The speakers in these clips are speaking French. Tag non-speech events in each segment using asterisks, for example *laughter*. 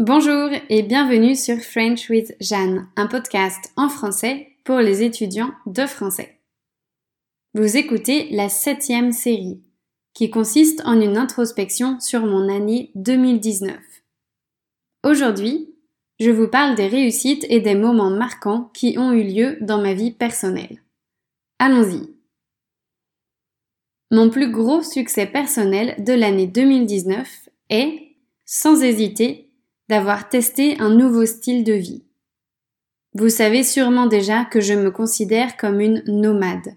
Bonjour et bienvenue sur French with Jeanne, un podcast en français pour les étudiants de français. Vous écoutez la septième série, qui consiste en une introspection sur mon année 2019. Aujourd'hui, je vous parle des réussites et des moments marquants qui ont eu lieu dans ma vie personnelle. Allons-y. Mon plus gros succès personnel de l'année 2019 est, sans hésiter, d'avoir testé un nouveau style de vie. Vous savez sûrement déjà que je me considère comme une nomade.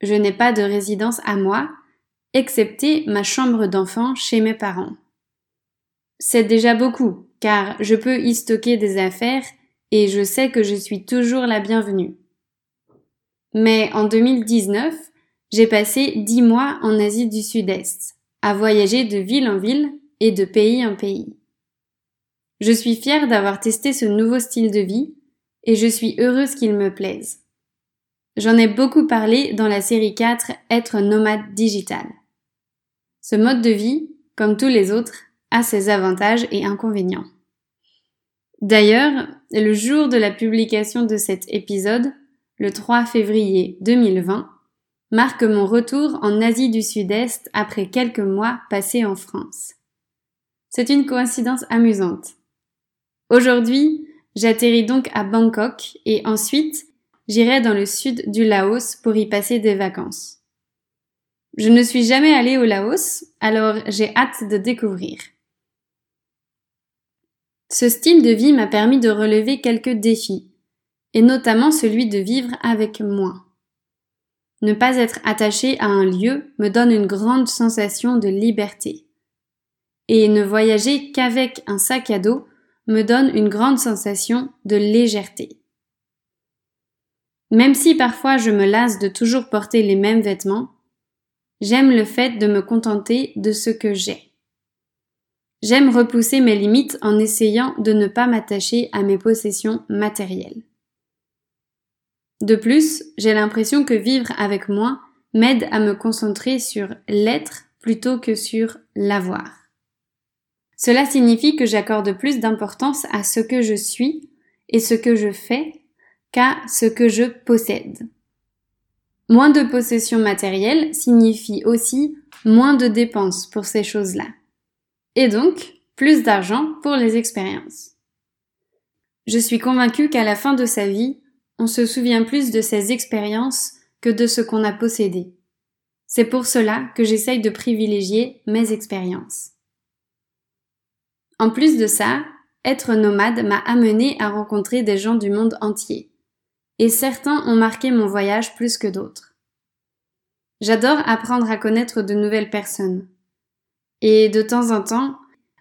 Je n'ai pas de résidence à moi, excepté ma chambre d'enfant chez mes parents. C'est déjà beaucoup, car je peux y stocker des affaires et je sais que je suis toujours la bienvenue. Mais en 2019, j'ai passé dix mois en Asie du Sud-Est, à voyager de ville en ville et de pays en pays. Je suis fière d'avoir testé ce nouveau style de vie et je suis heureuse qu'il me plaise. J'en ai beaucoup parlé dans la série 4 Être nomade digital. Ce mode de vie, comme tous les autres, a ses avantages et inconvénients. D'ailleurs, le jour de la publication de cet épisode, le 3 février 2020, marque mon retour en Asie du Sud-Est après quelques mois passés en France. C'est une coïncidence amusante. Aujourd'hui, j'atterris donc à Bangkok et ensuite, j'irai dans le sud du Laos pour y passer des vacances. Je ne suis jamais allée au Laos, alors j'ai hâte de découvrir. Ce style de vie m'a permis de relever quelques défis, et notamment celui de vivre avec moi. Ne pas être attaché à un lieu me donne une grande sensation de liberté. Et ne voyager qu'avec un sac à dos me donne une grande sensation de légèreté. Même si parfois je me lasse de toujours porter les mêmes vêtements, j'aime le fait de me contenter de ce que j'ai. J'aime repousser mes limites en essayant de ne pas m'attacher à mes possessions matérielles. De plus, j'ai l'impression que vivre avec moi m'aide à me concentrer sur l'être plutôt que sur l'avoir. Cela signifie que j'accorde plus d'importance à ce que je suis et ce que je fais qu'à ce que je possède. Moins de possessions matérielles signifie aussi moins de dépenses pour ces choses-là. Et donc, plus d'argent pour les expériences. Je suis convaincue qu'à la fin de sa vie, on se souvient plus de ses expériences que de ce qu'on a possédé. C'est pour cela que j'essaye de privilégier mes expériences. En plus de ça, être nomade m'a amené à rencontrer des gens du monde entier. Et certains ont marqué mon voyage plus que d'autres. J'adore apprendre à connaître de nouvelles personnes. Et de temps en temps,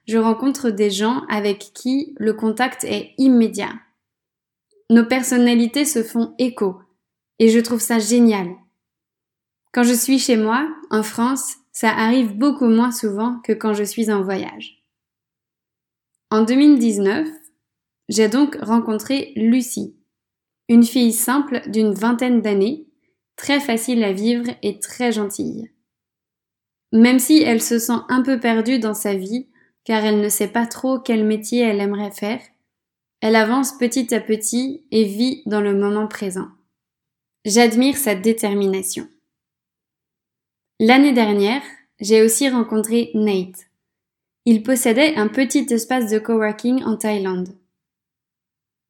je rencontre des gens avec qui le contact est immédiat nos personnalités se font écho, et je trouve ça génial. Quand je suis chez moi, en France, ça arrive beaucoup moins souvent que quand je suis en voyage. En 2019, j'ai donc rencontré Lucie, une fille simple d'une vingtaine d'années, très facile à vivre et très gentille. Même si elle se sent un peu perdue dans sa vie, car elle ne sait pas trop quel métier elle aimerait faire, elle avance petit à petit et vit dans le moment présent. J'admire sa détermination. L'année dernière, j'ai aussi rencontré Nate. Il possédait un petit espace de coworking en Thaïlande.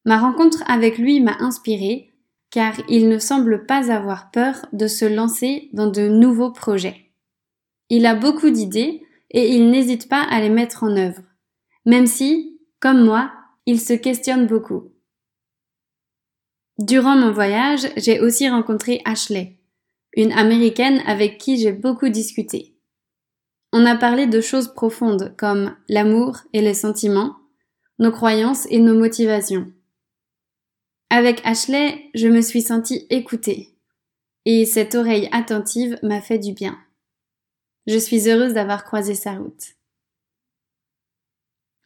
Ma rencontre avec lui m'a inspirée car il ne semble pas avoir peur de se lancer dans de nouveaux projets. Il a beaucoup d'idées et il n'hésite pas à les mettre en œuvre, même si, comme moi, il se questionne beaucoup. Durant mon voyage, j'ai aussi rencontré Ashley, une américaine avec qui j'ai beaucoup discuté. On a parlé de choses profondes comme l'amour et les sentiments, nos croyances et nos motivations. Avec Ashley, je me suis sentie écoutée, et cette oreille attentive m'a fait du bien. Je suis heureuse d'avoir croisé sa route.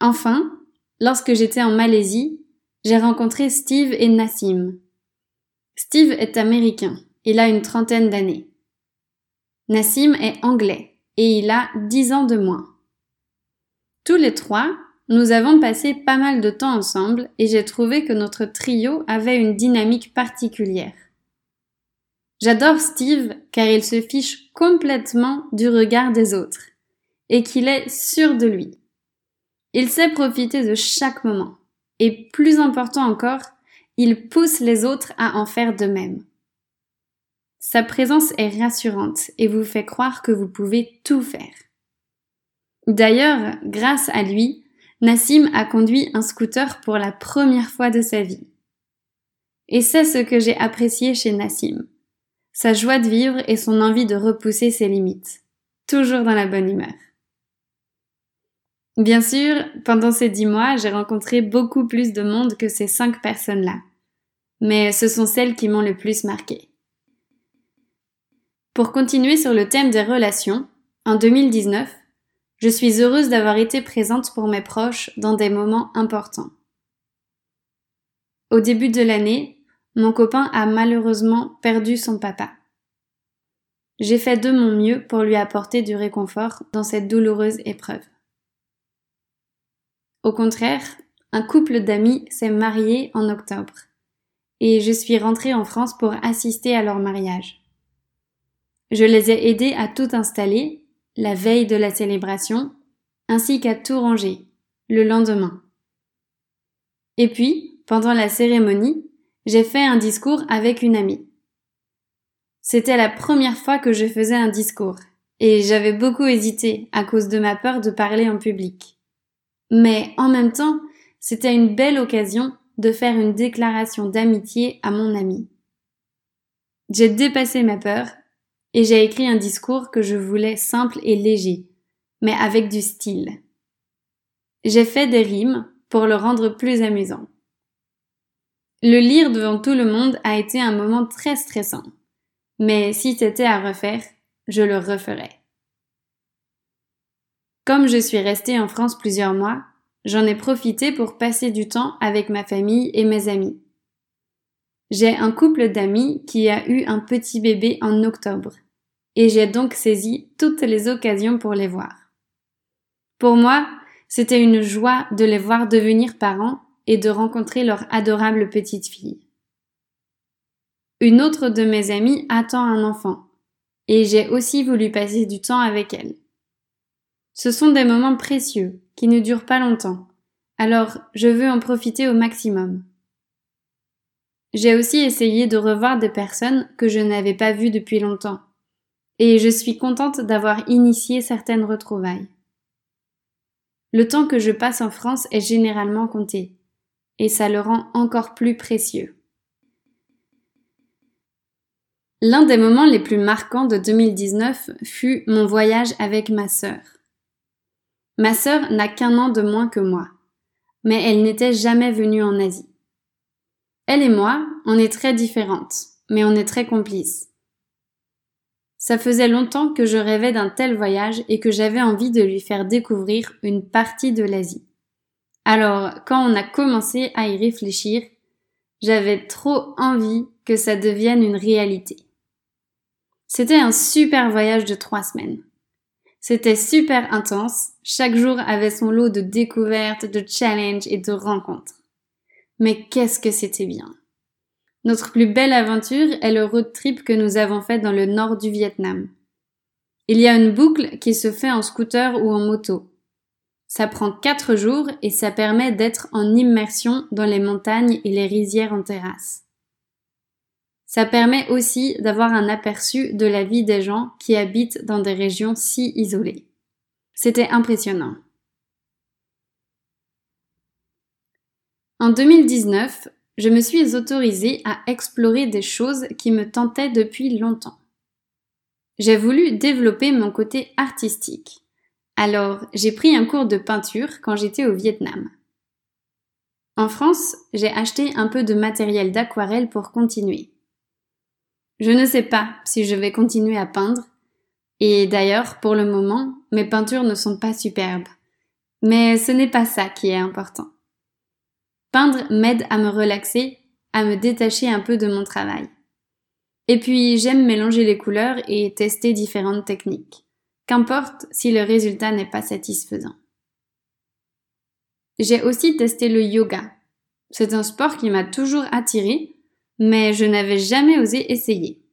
Enfin, Lorsque j'étais en Malaisie, j'ai rencontré Steve et Nassim. Steve est américain. Il a une trentaine d'années. Nassim est anglais et il a dix ans de moins. Tous les trois, nous avons passé pas mal de temps ensemble et j'ai trouvé que notre trio avait une dynamique particulière. J'adore Steve car il se fiche complètement du regard des autres et qu'il est sûr de lui. Il sait profiter de chaque moment et plus important encore, il pousse les autres à en faire de même. Sa présence est rassurante et vous fait croire que vous pouvez tout faire. D'ailleurs, grâce à lui, Nassim a conduit un scooter pour la première fois de sa vie. Et c'est ce que j'ai apprécié chez Nassim. Sa joie de vivre et son envie de repousser ses limites. Toujours dans la bonne humeur. Bien sûr, pendant ces dix mois, j'ai rencontré beaucoup plus de monde que ces cinq personnes-là. Mais ce sont celles qui m'ont le plus marqué. Pour continuer sur le thème des relations, en 2019, je suis heureuse d'avoir été présente pour mes proches dans des moments importants. Au début de l'année, mon copain a malheureusement perdu son papa. J'ai fait de mon mieux pour lui apporter du réconfort dans cette douloureuse épreuve. Au contraire, un couple d'amis s'est marié en octobre et je suis rentrée en France pour assister à leur mariage. Je les ai aidés à tout installer, la veille de la célébration, ainsi qu'à tout ranger, le lendemain. Et puis, pendant la cérémonie, j'ai fait un discours avec une amie. C'était la première fois que je faisais un discours, et j'avais beaucoup hésité à cause de ma peur de parler en public. Mais en même temps, c'était une belle occasion de faire une déclaration d'amitié à mon ami. J'ai dépassé ma peur et j'ai écrit un discours que je voulais simple et léger, mais avec du style. J'ai fait des rimes pour le rendre plus amusant. Le lire devant tout le monde a été un moment très stressant, mais si c'était à refaire, je le referais. Comme je suis restée en France plusieurs mois, j'en ai profité pour passer du temps avec ma famille et mes amis. J'ai un couple d'amis qui a eu un petit bébé en octobre, et j'ai donc saisi toutes les occasions pour les voir. Pour moi, c'était une joie de les voir devenir parents et de rencontrer leur adorable petite fille. Une autre de mes amies attend un enfant, et j'ai aussi voulu passer du temps avec elle. Ce sont des moments précieux qui ne durent pas longtemps, alors je veux en profiter au maximum. J'ai aussi essayé de revoir des personnes que je n'avais pas vues depuis longtemps, et je suis contente d'avoir initié certaines retrouvailles. Le temps que je passe en France est généralement compté, et ça le rend encore plus précieux. L'un des moments les plus marquants de 2019 fut mon voyage avec ma sœur. Ma sœur n'a qu'un an de moins que moi, mais elle n'était jamais venue en Asie. Elle et moi, on est très différentes, mais on est très complices. Ça faisait longtemps que je rêvais d'un tel voyage et que j'avais envie de lui faire découvrir une partie de l'Asie. Alors, quand on a commencé à y réfléchir, j'avais trop envie que ça devienne une réalité. C'était un super voyage de trois semaines. C'était super intense, chaque jour avait son lot de découvertes, de challenges et de rencontres. Mais qu'est-ce que c'était bien. Notre plus belle aventure est le road trip que nous avons fait dans le nord du Vietnam. Il y a une boucle qui se fait en scooter ou en moto. Ça prend quatre jours et ça permet d'être en immersion dans les montagnes et les rizières en terrasse. Ça permet aussi d'avoir un aperçu de la vie des gens qui habitent dans des régions si isolées. C'était impressionnant. En 2019, je me suis autorisée à explorer des choses qui me tentaient depuis longtemps. J'ai voulu développer mon côté artistique. Alors, j'ai pris un cours de peinture quand j'étais au Vietnam. En France, j'ai acheté un peu de matériel d'aquarelle pour continuer. Je ne sais pas si je vais continuer à peindre, et d'ailleurs, pour le moment, mes peintures ne sont pas superbes. Mais ce n'est pas ça qui est important. Peindre m'aide à me relaxer, à me détacher un peu de mon travail. Et puis, j'aime mélanger les couleurs et tester différentes techniques. Qu'importe si le résultat n'est pas satisfaisant. J'ai aussi testé le yoga. C'est un sport qui m'a toujours attiré, mais je n'avais jamais osé essayer.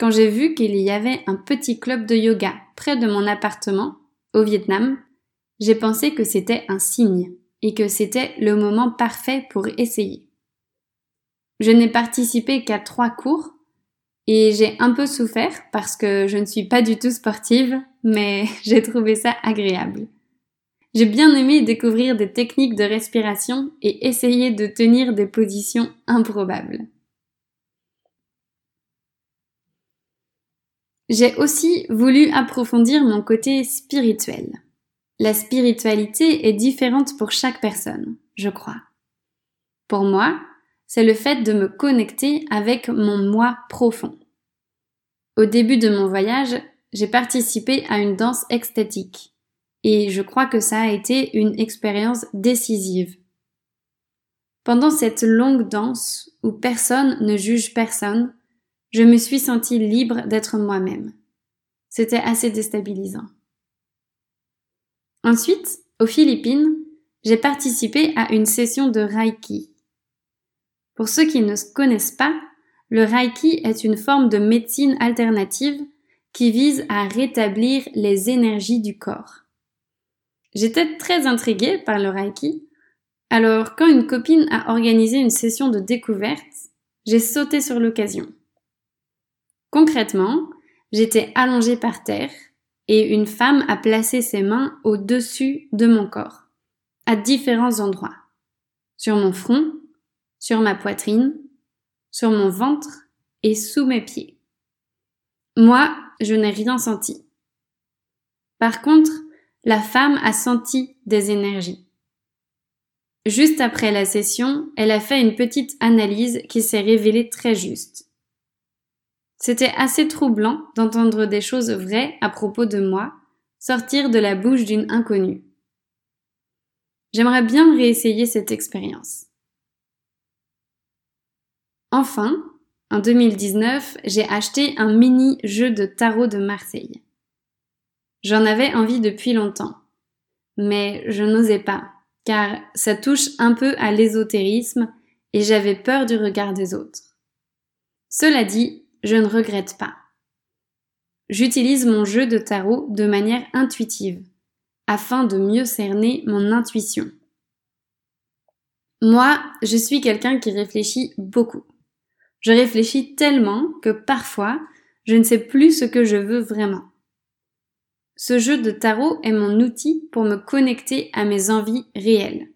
Quand j'ai vu qu'il y avait un petit club de yoga près de mon appartement, au Vietnam, j'ai pensé que c'était un signe et que c'était le moment parfait pour essayer. Je n'ai participé qu'à trois cours et j'ai un peu souffert parce que je ne suis pas du tout sportive, mais *laughs* j'ai trouvé ça agréable. J'ai bien aimé découvrir des techniques de respiration et essayer de tenir des positions improbables. J'ai aussi voulu approfondir mon côté spirituel. La spiritualité est différente pour chaque personne, je crois. Pour moi, c'est le fait de me connecter avec mon moi profond. Au début de mon voyage, j'ai participé à une danse extatique et je crois que ça a été une expérience décisive. Pendant cette longue danse où personne ne juge personne, je me suis sentie libre d'être moi-même. C'était assez déstabilisant. Ensuite, aux Philippines, j'ai participé à une session de Reiki. Pour ceux qui ne connaissent pas, le Reiki est une forme de médecine alternative qui vise à rétablir les énergies du corps. J'étais très intriguée par le Reiki, alors quand une copine a organisé une session de découverte, j'ai sauté sur l'occasion. Concrètement, j'étais allongée par terre et une femme a placé ses mains au-dessus de mon corps, à différents endroits. Sur mon front, sur ma poitrine, sur mon ventre et sous mes pieds. Moi, je n'ai rien senti. Par contre, la femme a senti des énergies. Juste après la session, elle a fait une petite analyse qui s'est révélée très juste. C'était assez troublant d'entendre des choses vraies à propos de moi sortir de la bouche d'une inconnue. J'aimerais bien réessayer cette expérience. Enfin, en 2019, j'ai acheté un mini jeu de tarot de Marseille. J'en avais envie depuis longtemps, mais je n'osais pas, car ça touche un peu à l'ésotérisme et j'avais peur du regard des autres. Cela dit, je ne regrette pas. J'utilise mon jeu de tarot de manière intuitive, afin de mieux cerner mon intuition. Moi, je suis quelqu'un qui réfléchit beaucoup. Je réfléchis tellement que parfois, je ne sais plus ce que je veux vraiment. Ce jeu de tarot est mon outil pour me connecter à mes envies réelles.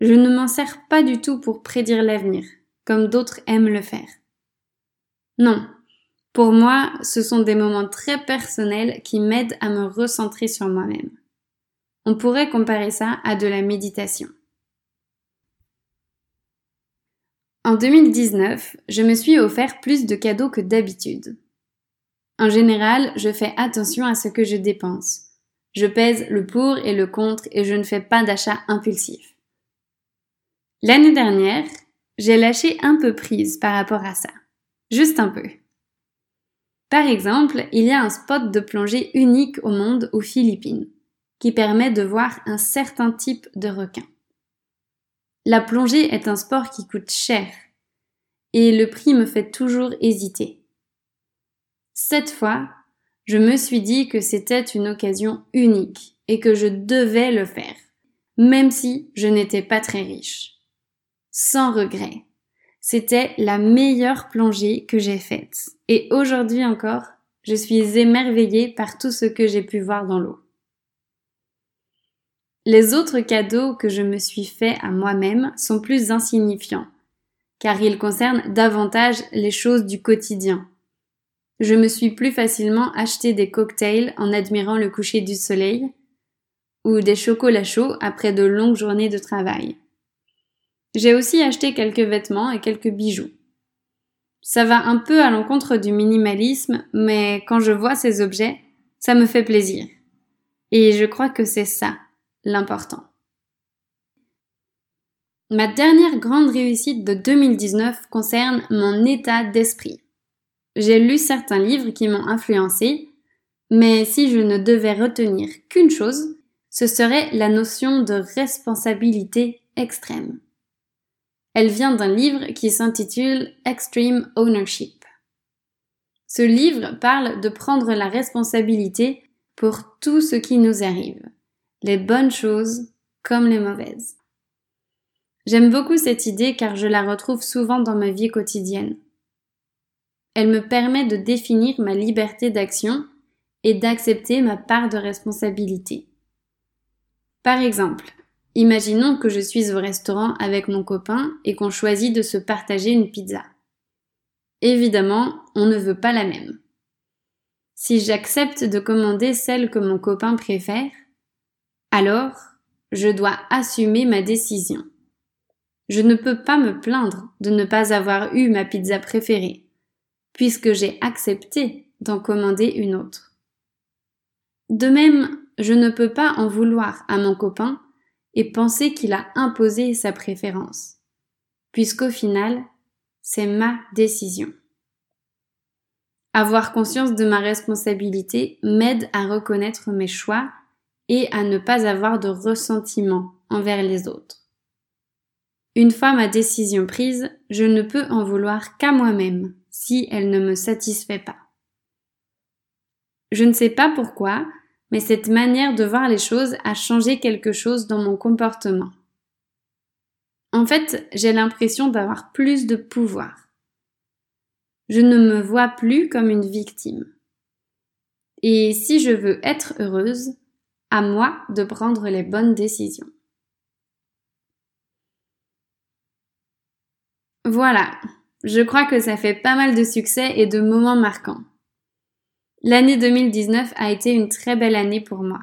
Je ne m'en sers pas du tout pour prédire l'avenir, comme d'autres aiment le faire. Non, pour moi, ce sont des moments très personnels qui m'aident à me recentrer sur moi-même. On pourrait comparer ça à de la méditation. En 2019, je me suis offert plus de cadeaux que d'habitude. En général, je fais attention à ce que je dépense. Je pèse le pour et le contre et je ne fais pas d'achats impulsifs. L'année dernière, j'ai lâché un peu prise par rapport à ça. Juste un peu. Par exemple, il y a un spot de plongée unique au monde aux Philippines, qui permet de voir un certain type de requin. La plongée est un sport qui coûte cher et le prix me fait toujours hésiter. Cette fois, je me suis dit que c'était une occasion unique et que je devais le faire, même si je n'étais pas très riche. Sans regret. C'était la meilleure plongée que j'ai faite et aujourd'hui encore, je suis émerveillée par tout ce que j'ai pu voir dans l'eau. Les autres cadeaux que je me suis fait à moi-même sont plus insignifiants, car ils concernent davantage les choses du quotidien. Je me suis plus facilement acheté des cocktails en admirant le coucher du soleil, ou des chocolats chauds après de longues journées de travail. J'ai aussi acheté quelques vêtements et quelques bijoux. Ça va un peu à l'encontre du minimalisme, mais quand je vois ces objets, ça me fait plaisir. Et je crois que c'est ça, l'important. Ma dernière grande réussite de 2019 concerne mon état d'esprit. J'ai lu certains livres qui m'ont influencé, mais si je ne devais retenir qu'une chose, ce serait la notion de responsabilité extrême. Elle vient d'un livre qui s'intitule Extreme Ownership. Ce livre parle de prendre la responsabilité pour tout ce qui nous arrive, les bonnes choses comme les mauvaises. J'aime beaucoup cette idée car je la retrouve souvent dans ma vie quotidienne. Elle me permet de définir ma liberté d'action et d'accepter ma part de responsabilité. Par exemple, imaginons que je suis au restaurant avec mon copain et qu'on choisit de se partager une pizza. Évidemment, on ne veut pas la même. Si j'accepte de commander celle que mon copain préfère, alors je dois assumer ma décision. Je ne peux pas me plaindre de ne pas avoir eu ma pizza préférée, puisque j'ai accepté d'en commander une autre. De même, je ne peux pas en vouloir à mon copain et penser qu'il a imposé sa préférence, puisqu'au final, c'est ma décision. Avoir conscience de ma responsabilité m'aide à reconnaître mes choix et à ne pas avoir de ressentiment envers les autres. Une fois ma décision prise, je ne peux en vouloir qu'à moi-même si elle ne me satisfait pas. Je ne sais pas pourquoi, mais cette manière de voir les choses a changé quelque chose dans mon comportement. En fait, j'ai l'impression d'avoir plus de pouvoir. Je ne me vois plus comme une victime. Et si je veux être heureuse, à moi de prendre les bonnes décisions. Voilà, je crois que ça fait pas mal de succès et de moments marquants. L'année 2019 a été une très belle année pour moi.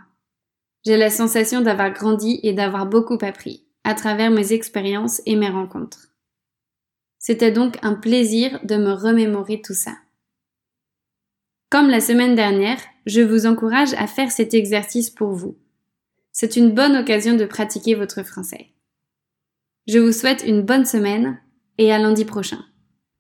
J'ai la sensation d'avoir grandi et d'avoir beaucoup appris à travers mes expériences et mes rencontres. C'était donc un plaisir de me remémorer tout ça. Comme la semaine dernière, je vous encourage à faire cet exercice pour vous. C'est une bonne occasion de pratiquer votre français. Je vous souhaite une bonne semaine et à lundi prochain.